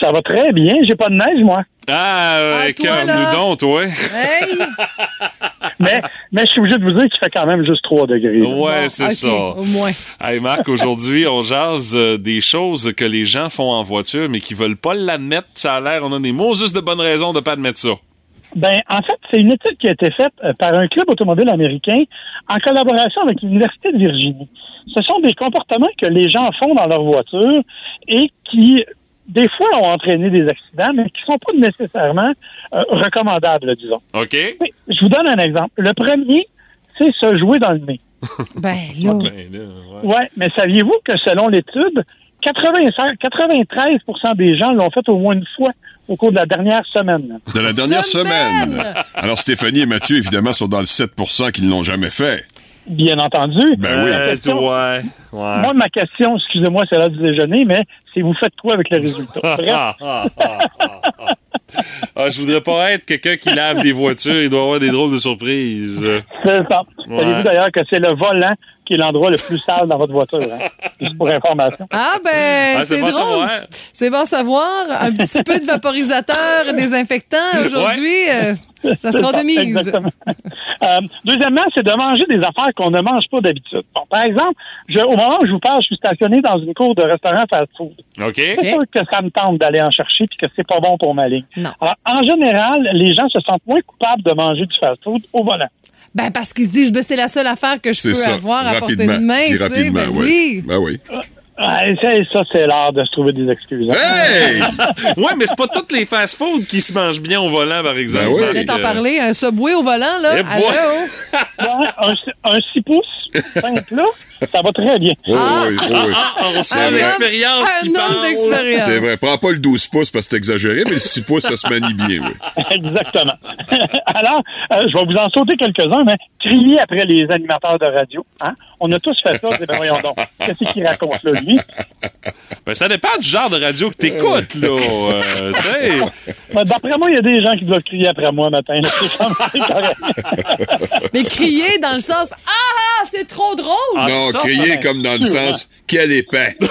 Ça va très bien. J'ai pas de neige, moi. Ah, euh, toi, nous donc, toi. Hey! Mais, mais je suis obligé de vous dire qu'il fait quand même juste 3 degrés. là. Ouais, c'est ça. Au moins. Hey Marc, aujourd'hui, on jase euh, des choses que les gens font en voiture, mais qui veulent pas l'admettre. Ça a l'air, on a des mots juste de bonnes raisons de pas admettre ça. Ben, en fait, c'est une étude qui a été faite euh, par un club automobile américain en collaboration avec l'Université de Virginie. Ce sont des comportements que les gens font dans leur voiture et qui, des fois, ont entraîné des accidents, mais qui sont pas nécessairement euh, recommandables, disons. OK? Mais je vous donne un exemple. Le premier, c'est se jouer dans le nez. Ben là. Ben, là, ouais. Ouais, mais saviez-vous que selon l'étude, 85 93% des gens l'ont fait au moins une fois au cours de la dernière semaine? De la dernière Semaine! semaine. Alors, Stéphanie et Mathieu, évidemment, sont dans le 7% qui ne l'ont jamais fait. Bien entendu. Ben oui. Euh, question- ouais, ouais. Moi, ma question, excusez-moi, c'est l'heure du déjeuner, mais c'est vous faites quoi avec le résultat? Ah, ah, ah, je voudrais pas être quelqu'un qui lave des voitures. Il doit avoir des drôles de surprises. c'est ça. Savez-vous d'ailleurs que c'est le volant qui est l'endroit le plus sale dans votre voiture, hein? Juste pour information. Ah ben, Ah, c'est bon drôle. C'est bon à savoir. Un petit peu de vaporisateur et désinfectant aujourd'hui, euh, ça sera de mise. Exactement. Euh, deuxièmement, c'est de manger des affaires qu'on ne mange pas d'habitude. Bon, par exemple, je- au moment où je vous parle, je suis stationné dans une cour de restaurant fast-food. OK. C'est sûr que ça me tente d'aller en chercher puis que c'est pas bon pour ma ligne. Non. Alors, en général, les gens se sentent moins coupables de manger du fast-food au volant. Ben parce qu'il se dit, ben, c'est la seule affaire que je peux ça. avoir à portée de main. Puis tu sais. rapidement, Ben oui. oui. Ben oui. Ouais, ça, ça, c'est l'art de se trouver des excuses. Hey! ouais, mais c'est pas toutes les fast-food qui se mangent bien au volant, par exemple. Ben oui. T'en que- parler, un subway au volant, là. Eh Allô? Ouais, un, un 6 pouces, simple là, ça va très bien. Oh, oui, oh, oui. Ah, on sent l'expérience un homme parle. d'expérience. C'est vrai. Prends pas le 12 pouces parce que c'est exagéré, mais le 6 pouces, ça se manie bien, oui. Exactement. Alors, euh, je vais vous en sauter quelques-uns, mais crier après les animateurs de radio. Hein? On a tous fait ça. c'est, Ben voyons donc. Qu'est-ce qu'il raconte là, lui? Ben, ça dépend du genre de radio que t'écoutes, là. Euh. Ben, D'après moi, il y a des gens qui doivent crier après moi matin. là. Mais crier dans le sens Ah, ah, c'est trop drôle! Ah, non, ça, crier comme dans le sens quel épais.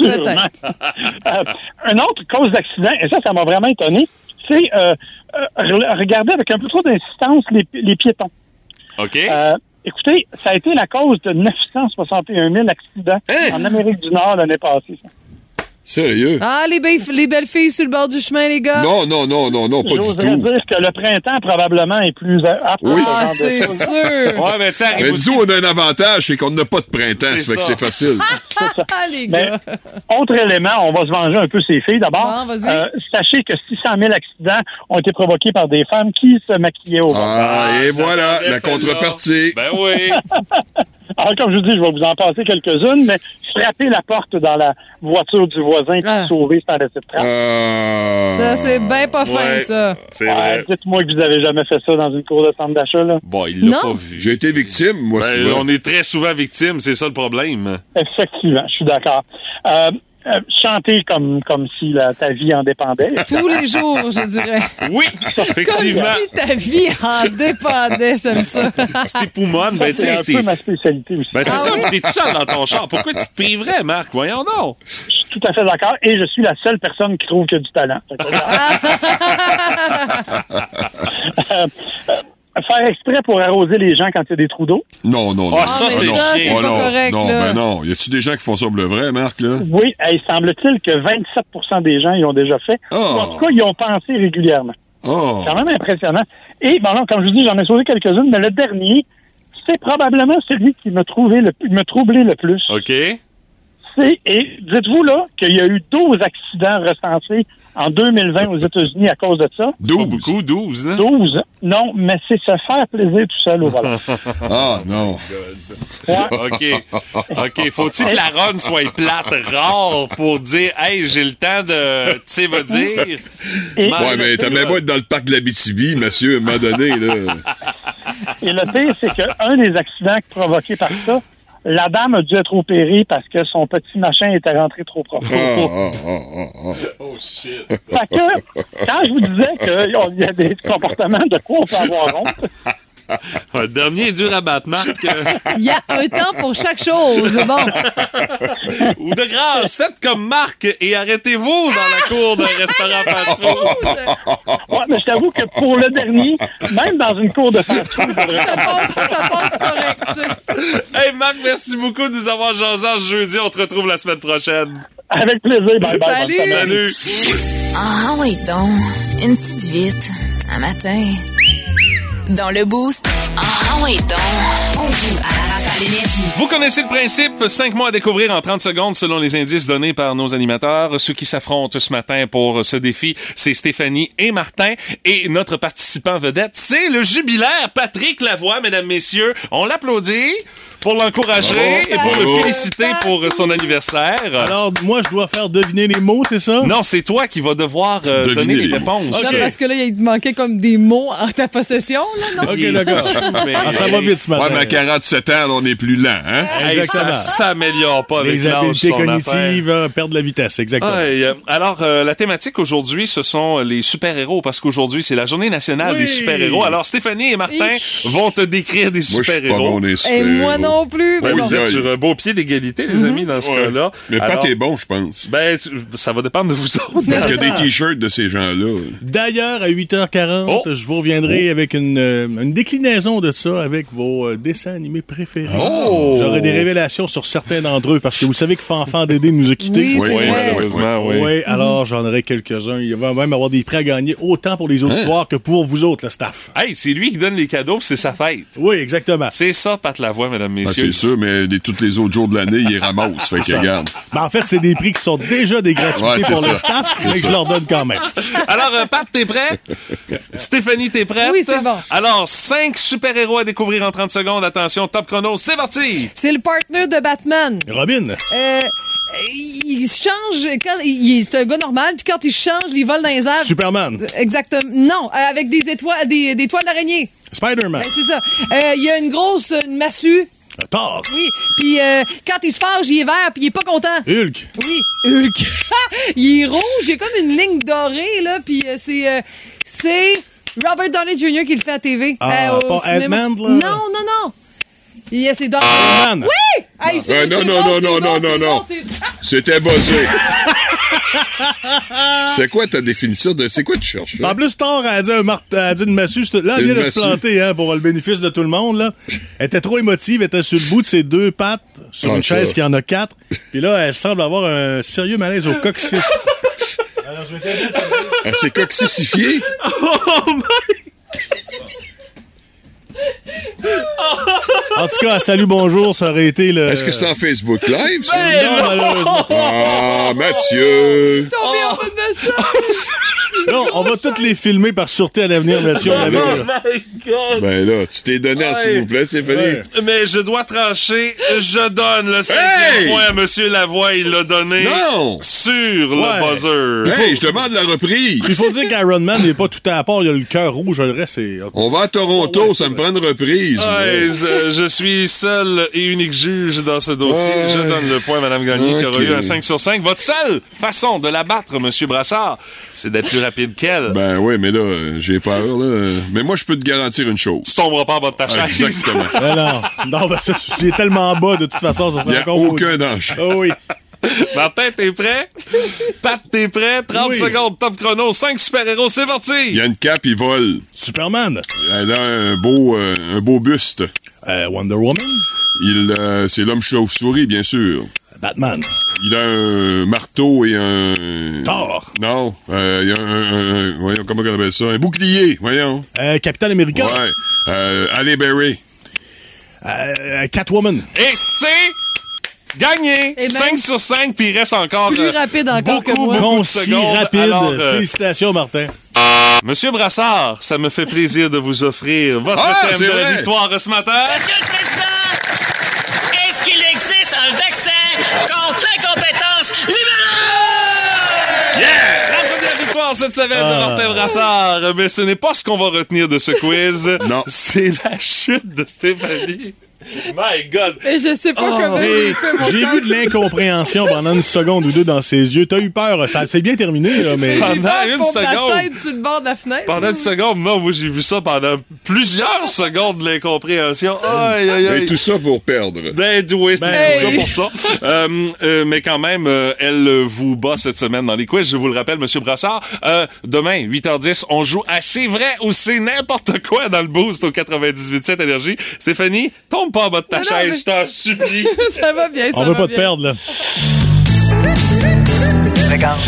Euh, une autre cause d'accident, et ça, ça m'a vraiment étonné, c'est euh, euh, re- regarder avec un peu trop d'insistance les, les piétons. OK. Euh, écoutez, ça a été la cause de 961 000 accidents Hein? en Amérique du Nord l'année passée. ça. Sérieux? Ah, les, belles- les belles filles sur le bord du chemin, les gars. Non, non, non, non, non, pas du tout. dire que le printemps, probablement, est plus apte Oui. Ah, c'est sûr. Ouais, mais arrive Mais nous, on a un avantage, c'est qu'on n'a pas de printemps, C'est ça fait que ça. c'est facile. Ah, les Mais, gars. autre élément, on va se venger un peu ces filles. D'abord, euh, sachez que 600 000 accidents ont été provoqués par des femmes qui se maquillaient au volant. Ah, et voilà, la celle-là. contrepartie. Ben oui. Alors, comme je vous dis, je vais vous en passer quelques-unes, mais frapper la porte dans la voiture du voisin puis Ah. sauver sans laisser de trace. Euh... Ça, c'est bien pas fin, Ouais. ça. Ouais. Dites-moi que vous avez jamais fait ça dans une cour de centre d'achat, là. Bon, il l'a Non. pas vu. J'ai été victime, moi, Ben, on est très souvent victime, c'est ça le problème. Effectivement, je suis d'accord. Euh, euh, chanter comme, comme si la- ta vie en dépendait. Tous les jours, je dirais. Oui, Comme effectivement. si ta vie en dépendait, j'aime ça. Si t'es poumonne, ben, tu C'est un peu ma spécialité aussi. Ben, c'est Ah ça, oui? t'es tout seul dans ton char. Pourquoi tu te priverais, Marc? Voyons donc. Je suis tout à fait d'accord. Et je suis la seule personne qui trouve qu'il y a du talent. Fait que, euh, euh, faire exprès pour arroser les gens quand il y a des trous d'eau? Non, non, non. Ah, ça, mais c'est Oh, non, correct, non, là. ben non. Y a-tu des gens qui font ça pour le vrai, Marc, là? Oui, il semble-t-il que 27% des gens y ont déjà fait. Oh. Ou en tout cas, ils ont pensé régulièrement. Oh! C'est quand même impressionnant. Et bon, non, comme je vous dis, j'en ai sauvé quelques-unes, mais le dernier, c'est probablement celui qui m'a trouvé le, m'a troublé le plus. OK. C'est, et dites-vous là qu'il y a eu 12 accidents recensés en 2020 aux États-Unis à cause de ça. Pas 12. beaucoup, 12, hein? 12, non, mais c'est se faire plaisir tout seul au volant. Ah, non. OK. OK. Faut-il que la run soit plate rare pour dire, hey, j'ai le temps de, tu sais, va dire? Et, Ouais, mais t'as même pas être dans le parc de la BTB, monsieur, à un moment donné, là. et le pire, c'est qu'un des accidents provoqués par ça, la dame a dû être opérée parce que son petit machin était rentré trop profond. Ah, ah, ah. Oh, shit. Fait que, quand je vous disais qu'il y a des comportements de quoi on peut avoir honte, Le dernier est dur à battre, Marc. Il y a un temps pour chaque chose. Bon, Ou de grâce, faites comme Marc et arrêtez-vous dans la cour d'un restaurant fast-food. ouais, mais je t'avoue que pour le dernier, même dans une cour de fast-food, ça passe, ça passe correct. Hey, Marc, merci beaucoup de nous avoir jasé en jeudi. On te retrouve la semaine prochaine. avec plaisir. Bye bye. Salut. Salut. Ah oui donc, une petite vite, un matin. Dans le boost, ah oui donc, Vous connaissez le principe, 5 mois à découvrir en 30 secondes selon les indices donnés par nos animateurs. Ceux qui s'affrontent ce matin pour ce défi, c'est Stéphanie et Martin. Et notre participant vedette, c'est le jubilaire Patrick Lavoie, mesdames, messieurs. On l'applaudit pour l'encourager et pour le féliciter pour son anniversaire. Alors, moi, je dois faire deviner les mots, c'est ça? non, c'est toi qui vas devoir euh, donner les réponses. Parce que là, il te manquait comme des mots en ta possession. là, non? OK, d'accord. Mais- Ah, ça va vite ce matin. Ouais, mais à 47 ans, là, on est plus lent, hein? Hey, ça Exactement. s'améliore pas avec Les l'âge, habiletés son affaire. cognitives euh, perdent la vitesse, exactement. Euh, alors, euh, la thématique aujourd'hui, ce sont les super-héros, parce qu'aujourd'hui, c'est la journée nationale Oui. des super-héros. Alors, Stéphanie et Martin Ich. vont te décrire des Moi, je suis pas super-héros. bon des Et moi non plus. Ben, mais Oui, bon. vous êtes sur un beau pied d'égalité, les amis, dans ce Ouais. cas-là. Mais Pat Alors, est bon, je pense. Ben, ça va dépendre de vous autres. Parce que des t-shirts de ces gens-là. D'ailleurs, à 8h40, Oh. je vous reviendrai avec une, euh, une déclinaison de ça avec vos euh, dessins animés préférés. Oh! J'aurai des révélations sur certains d'entre eux parce que vous savez que Fanfan Dédé nous a quittés. Oui, Oui, oui, malheureusement, oui. Oui, alors j'en aurai quelques-uns. Il va même avoir des prix à gagner autant pour les Hein? auditoires que pour vous autres, le staff. Hey, c'est lui qui donne les cadeaux, c'est sa fête. Oui, exactement. C'est ça, Pat Lavoie, mesdames, Ah, messieurs. c'est sûr, mais les, tous les autres jours de l'année, ils ramassent. Fait que Ça. regarde. Ben, en fait, c'est des prix qui sont déjà des gratuités Ouais, pour le staff, mais je leur donne quand même. Alors, euh, Pat, t'es prêt? Stéphanie, t'es prête? Oui, c'est bon. Alors, cinq super-héros à découvrir en 30 secondes. Attention, top chrono, c'est parti! C'est le partner de Batman. Robin, Euh, il change quand il est un gars normal, puis quand il change, il vole dans les airs. Superman, Exactement. Non, euh, avec des étoiles, des, des toiles d'araignée. Spider-Man, Ben, c'est ça. Euh, Il y a une grosse une massue. Thor, Oui. Puis euh, quand il se fâche, il est vert, puis il est pas content. Hulk, Oui, Hulk. il est rouge, il a comme une ligne dorée, là, puis euh, c'est... euh, c'est Robert Downey Jr. qui le fait à TV. Ah, euh, au pas cinéma. Là? Non, non, non. Il y a ses dents. Iron Man. Oui! Hey, c'est- Ouais, non, c'est non, non, c'est non, non, c'est non, non. c'est- C'était buzzé. C'était quoi ta définition de. C'est quoi tu cherches? là? En plus, Thor a dit, un mart- a dit une massue. c'est- Là, elle vient de se planter hein, pour le bénéfice de tout le monde. Là. Elle était trop émotive. Elle était sur le bout de ses deux pattes sur Ah, une ça. chaise qui en a quatre. Puis là, elle semble avoir un sérieux malaise au coccyx. Alors, je vais t'aider. Elle s'est coccissifiée? En tout cas, salut, bonjour, ça aurait été le. Est-ce que c'est en Facebook Live, ça? Non, malheureusement. Ah, Mathieu! Tombé en bas de ma chaise. Non, on va toutes les filmer par sûreté à l'avenir, Mathieu. On avait- Oh my God! Ben là, tu t'es donné, Ouais. s'il vous plaît, Stéphanie. Ouais. Mais je dois trancher, je donne le cinquième Hey! point à Monsieur Lavoie, il l'a donné Non! Sur le Ouais. buzzer. Hey, je demande la reprise. Il faut dire qu'Iron Man n'est pas tout à part. Il a le cœur rouge, le reste, c'est. On va à Toronto, ça me prend une reprise. Ouais, je, je suis seul et unique juge dans ce dossier. Ouais. Je donne le point à Mme Gagné qui aura eu un 5 sur 5. Votre seule façon de la battre, Monsieur Brassard, c'est d'être plus rapide qu'elle. Ben oui, mais là, euh, j'ai peur, là. Mais moi, je peux te garantir une chose. tu tomberas pas en bas de ta chaise. Exactement. Ben non, non, ben ça, c'est tellement bas, de toute façon, ça Il n'y a encore aucun danger. Ah oui. Martin, t'es prêt? Pat, t'es prêt? 30 Oui. secondes, top chrono, 5 super-héros, c'est Il parti! y a une cape, il vole. Superman. Elle a un beau, euh, un beau buste. Euh, Wonder Woman. Il, euh, c'est l'homme chauve-souris, bien sûr. Batman. Il a un marteau et un... Thor. Non, euh, il y a un, un- un- voyons, comment on appelle ça? Un bouclier, voyons. Euh, Captain America. Ouais. Euh, Halle Berry. Euh, Catwoman. Et c'est gagné! Et même 5 sur 5, puis il reste encore. Plus euh, rapide encore beaucoup, que moi. beaucoup de secondes. rapide. Alors, euh, Félicitations, Martin. Monsieur Brassard, ça me fait plaisir de vous offrir votre Ah, thème de la victoire ce matin. Monsieur le Président, est-ce qu'il existe un vaccin contre l'incompétence libérale? La première victoire cette semaine de Ah. Martin Brassard. Mais ce n'est pas ce qu'on va retenir de ce quiz. Non. C'est la chute de Stéphanie. My God. Et je sais pas Oh, comment Hey, j'ai vu de l'incompréhension pendant une seconde ou deux dans ses yeux. T'as eu peur. Ça c'est bien terminé, là, mais. Pendant peur une seconde. tête sur le bord de la fenêtre. Pendant une seconde, non, moi j'ai vu ça pendant plusieurs secondes de l'incompréhension. Aïe, aïe, Et aïe. tout ça pour perdre. Ben, oui, Ben tout ça pour ça. Euh, euh, mais quand même, euh, elle vous bat cette semaine dans les quiz. Je vous le rappelle, Monsieur Brassard. Euh, demain, 8h10, on joue à C'est vrai ou c'est n'importe quoi dans le boost au 98.7 Énergie. Stéphanie, tombe pas en bas de ta Non, chaise, mais- je t'en supplie. ça va bien, ça On va veut pas te bien. perdre, là. Regarde,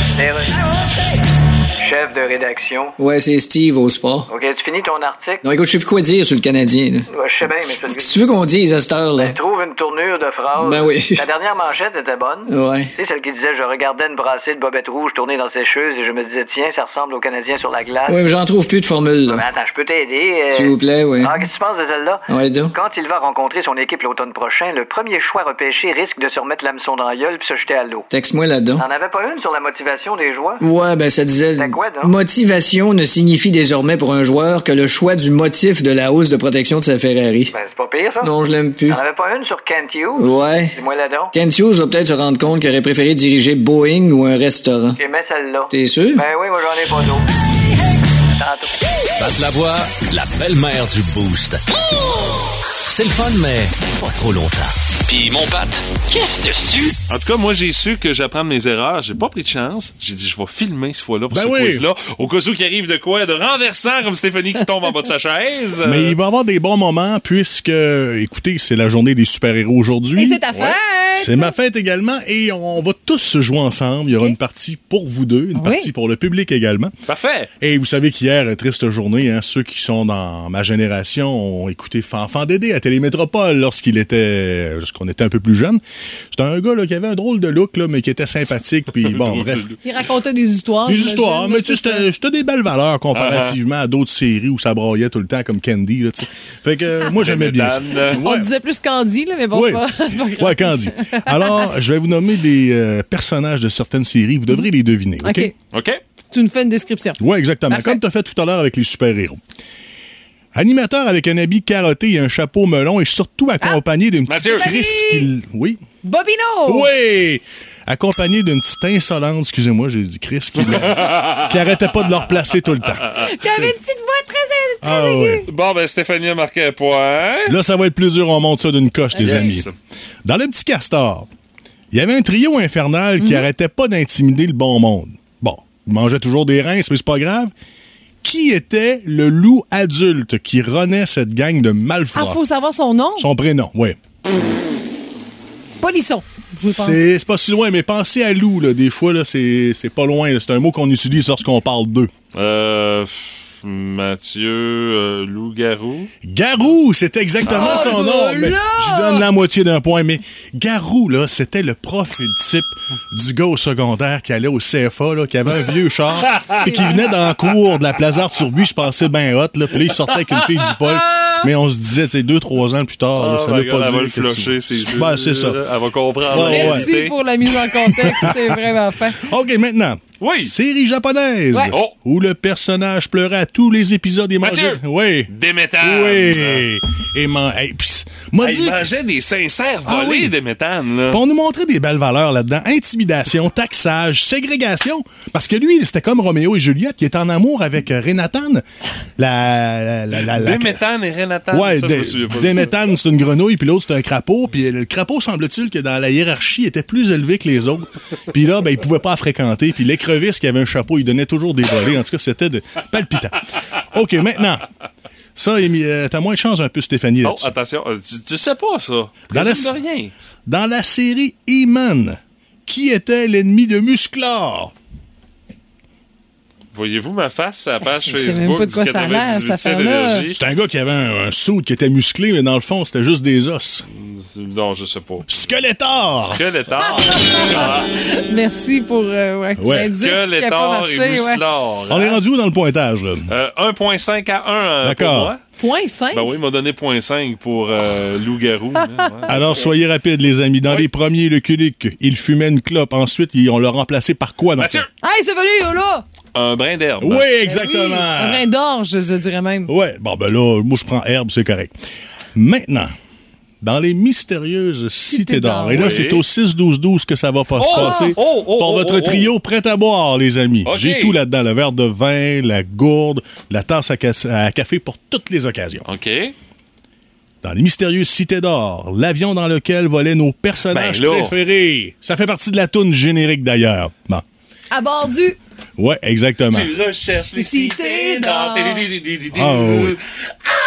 Chef de rédaction. Ouais, c'est Steve au sport. OK, tu finis ton article? Non, écoute, je sais plus quoi dire sur le Canadien. là. Ouais, je sais bien, mais Qu'est-ce que tu veux qu'on dise à cette heure-là? Ben, trouve une tournure de phrase. Ben oui. La dernière manchette était bonne. Ouais. Tu sais, celle qui disait Je regardais une brassée de bobettes rouges tourner dans sécheuse et je me disais Tiens, ça ressemble aux Canadiens sur la glace. Ouais, mais j'en trouve plus de formule, Ben, là. attends, je peux t'aider. euh. S'il vous plaît, oui. Ah, qu'est-ce que tu penses de celle-là? Ouais, donc. Quand il va rencontrer son équipe l'automne prochain, le premier choix repêché risque de se remettre l'hameçon dans la gueule puis se jeter à l'eau. Texte-moi là-dedans. T'en avais pas une sur la motivation des joueurs? Ouais, ben ça disait. C'était quoi, donc? Motivation ne signifie désormais pour un joueur que le choix du motif de la hausse de protection de sa Ferrari. Ben, c'est pas pire, ça. Non, je l'aime plus. T'en avais pas une sur Kent Hughes? Ouais. Dis-moi là donc. Kent Hughes va peut-être se rendre compte qu'il aurait préféré diriger Boeing ou un restaurant. Mets celle-là. T'es sûr? Ben oui, moi j'en ai pas d'autres. Tantôt. Pat Lavoie, la belle-mère du Boost. C'est le fun, mais pas trop longtemps. Puis mon Pat, qu'est-ce que tu En tout cas, moi, j'ai su que j'apprends de mes erreurs. J'ai pas pris de chance. J'ai dit, je vais filmer cette fois-là pour Ben ce oui. quiz-là. Au cas où qu'il arrive de quoi? De renversant comme Stéphanie qui tombe en bas de sa chaise. Mais il va y avoir des bons moments puisque, écoutez, c'est la journée des super-héros aujourd'hui. Et c'est ta fête! C'est ma fête également et on va tous se jouer ensemble. Il y aura une partie pour vous deux, une Oui. partie pour le public également. Parfait. Et vous savez qu'hier, triste journée, hein, ceux qui sont dans ma génération ont écouté Fanfan Dédé à Télémétropole lorsqu'il était, lorsqu'on était un peu plus jeune. C'était un gars là, qui avait un drôle de look, là, mais qui était sympathique. Puis bon, bref. Il racontait des histoires. Des histoires, mais tu sais, c'était des belles valeurs comparativement à d'autres séries où ça broyait tout le temps comme Candy. Là, fait que euh, moi, j'aimais bien ça. On disait plus Candy, là, mais bon, Oui. c'est pas, c'est pas grave. Ouais, Candy. Alors, je vais vous nommer des euh, personnages de certaines séries. Vous devrez les deviner. OK? OK. OK. Tu nous fais une description. Oui, exactement. Comme tu as fait tout à l'heure avec les super-héros. Animateur avec un habit carotté et un chapeau melon et surtout accompagné d'une petite Mathieu. crise qu'il... Oui? Bobino! Oui! Accompagné d'une petite insolente, excusez-moi, j'ai dit Chris, qui, qui arrêtait pas de le replacer tout le temps. Qui avait une petite voix très, très Ah aiguë. ouais. Bon, ben, Stéphanie a marqué un point. Là, ça va être plus dur, on monte ça d'une coche, les Yes. amis. Dans le petit castor, il y avait un trio infernal qui arrêtait pas d'intimider le bon monde. Bon, il mangeait toujours des reins, mais c'est pas grave. Qui était le loup adulte qui renait cette gang de Ah, malfrats? faut savoir son nom? Son prénom, oui. Polisson. C'est c'est pas si loin, mais pensez à loup, là. Des fois, là, c'est c'est pas loin. C'est un mot qu'on utilise lorsqu'on parle d'eux. Euh, Mathieu euh, Loup-Garou. Garou, c'est exactement Ah, son ben nom. Mais là! je donne la moitié d'un point. Mais Garou, là, c'était le profil type du gars au secondaire qui allait au CFA, là, qui avait un vieux char, et qui venait dans le cours de la Plaza Arthur-Buis, je passais bien hot, là, puis là, il sortait avec une fille du pôle. Mais on se disait, tu sais, deux, trois ans plus tard, là, Ah, ça my veut pas elle va dire le que tu- flusher, c'est Ben, c'est ça. Elle va comprendre. Ouais, la Merci pour la mise en contexte. C'était vraiment fin. OK, maintenant. Oui. Série japonaise. Ouais. Oh. Où le personnage pleurait à tous les épisodes et mangeait. Oui. Déméthane. Oui. Et man... hey, pis Hey, dit il mangeait des sincères Ah volés oui. de méthane. Là. On nous montrait des belles valeurs là-dedans. Intimidation, taxage, ségrégation. Parce que lui, c'était comme Roméo et Juliette qui est en amour avec euh, Renatan. La, la, la, la- Déméthane et Renatan. Ouais, ça. Déméthane, c'est une grenouille, puis l'autre, c'est un crapaud. Puis le crapaud, semble-t-il, que dans la hiérarchie, était plus élevé que les autres. Puis là, ben, il pouvait pas fréquenter. Puis qui avait un chapeau, il donnait toujours des volets. En tout cas, c'était de palpitant. OK, maintenant. Ça, euh, t'as moins de chance un peu, Stéphanie, Oh, attention, euh, tu, tu sais pas ça. Dans la- rien. Dans la série E-Man, qui était l'ennemi de Musclor? Voyez-vous ma face à la page Je sais Facebook même pas de quoi du ça a l'air, 98e cette affaire-là. Énergie? C'est un gars qui avait un, un soude qui était musclé, mais dans le fond, c'était juste des os. Non, je sais pas. Skeletor! Skeletor. Ah, Merci pour euh, ouais, Ouais. l'indice qui a pas Skeletor marché. et Ouais. On est rendu où dans le pointage, là? Euh, 1.5 à 1 euh, pour D'accord. moi. Point 5. Ben oui, il m'a donné 0.5 pour euh, loup-garou. hein, ouais. Alors, soyez rapides, les amis. Dans les premiers, le Kulik, il fumait une clope. Ensuite, ils- on l'a remplacé par quoi dans Mathieu, ça? Hey, c'est venu, là! un brin d'herbe. Oui, Oui, un exactement. brin d'orge, je dirais même. Ouais, bon, ben là, moi, je prends herbe, c'est correct. Maintenant, dans les mystérieuses cités d'or. Et là, Oui. c'est au 6-12-12 que ça va pas se Oh! passer. Oh, oh, pour oh, votre oh, trio prêt à boire, les amis. J'ai tout là-dedans. Le verre de vin, la gourde, la tasse à, ca- à café pour toutes les occasions. OK. Dans les mystérieuses cités d'or, l'avion dans lequel volaient nos personnages Ben préférés. Ça fait partie de la toune générique d'ailleurs. Bon. À bord du. Ouais, exactement. Tu recherches les Cités d'or. Ah, oui. Ah!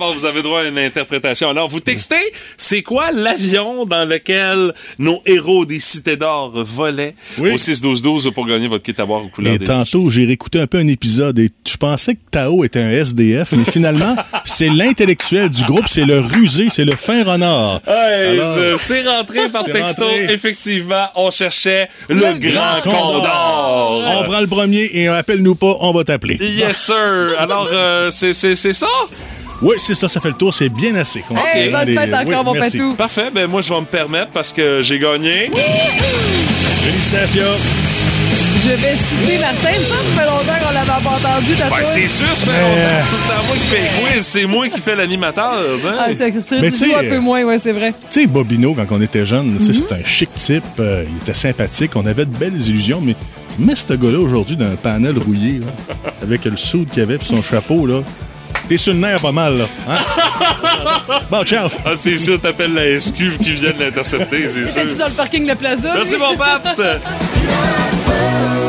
Bon, vous avez droit à une interprétation. Alors, vous textez, c'est quoi l'avion dans lequel nos héros des cités d'or volaient Oui. au 6-12-12 pour gagner votre kit à boire aux couleurs Et des tantôt, j'ai réécouté un peu un épisode et je pensais que Tao était un SDF, mais finalement, c'est l'intellectuel du groupe, c'est le rusé, c'est le fin renard. Hey, c'est- rentré par texto. rentré. Effectivement, on cherchait le, Le grand, Grand condor. On prend le premier et appelle-nous pas, on va t'appeler. Yes, sir. Alors, euh, c'est ça? Oui, c'est ça, ça fait le tour, c'est bien assez. Hey, bonne fête encore, oui, mon merci. patou. Parfait. Ben, moi, je vais me permettre parce que j'ai gagné. Félicitations. Je vais citer Martin. Ça, ça fait longtemps qu'on l'avait pas entendu. ta Ben, c'est sûr, ça fait longtemps. euh, C'est tout le temps moi qui fais quiz. C'est moi qui fais l'animateur. hein. Ah, t'as- c'est Mais du tu sais, un peu moins, ouais, c'est vrai. Tu sais, Bobino, quand on était jeune, sais, Mhm. c'était un chic type, euh, il était sympathique, on avait de belles illusions, mais, mais ce gars-là, aujourd'hui, dans un panel rouillé, là, avec le soude qu'il avait puis son chapeau, là, t'es sur le nerf pas mal, là. Hein? bon, ciao! Ah, c'est sûr, t'appelles la SQ qui vient de l'intercepter, c'est sûr. Étais-tu dans le parking Le Plaza? Merci, mon pape!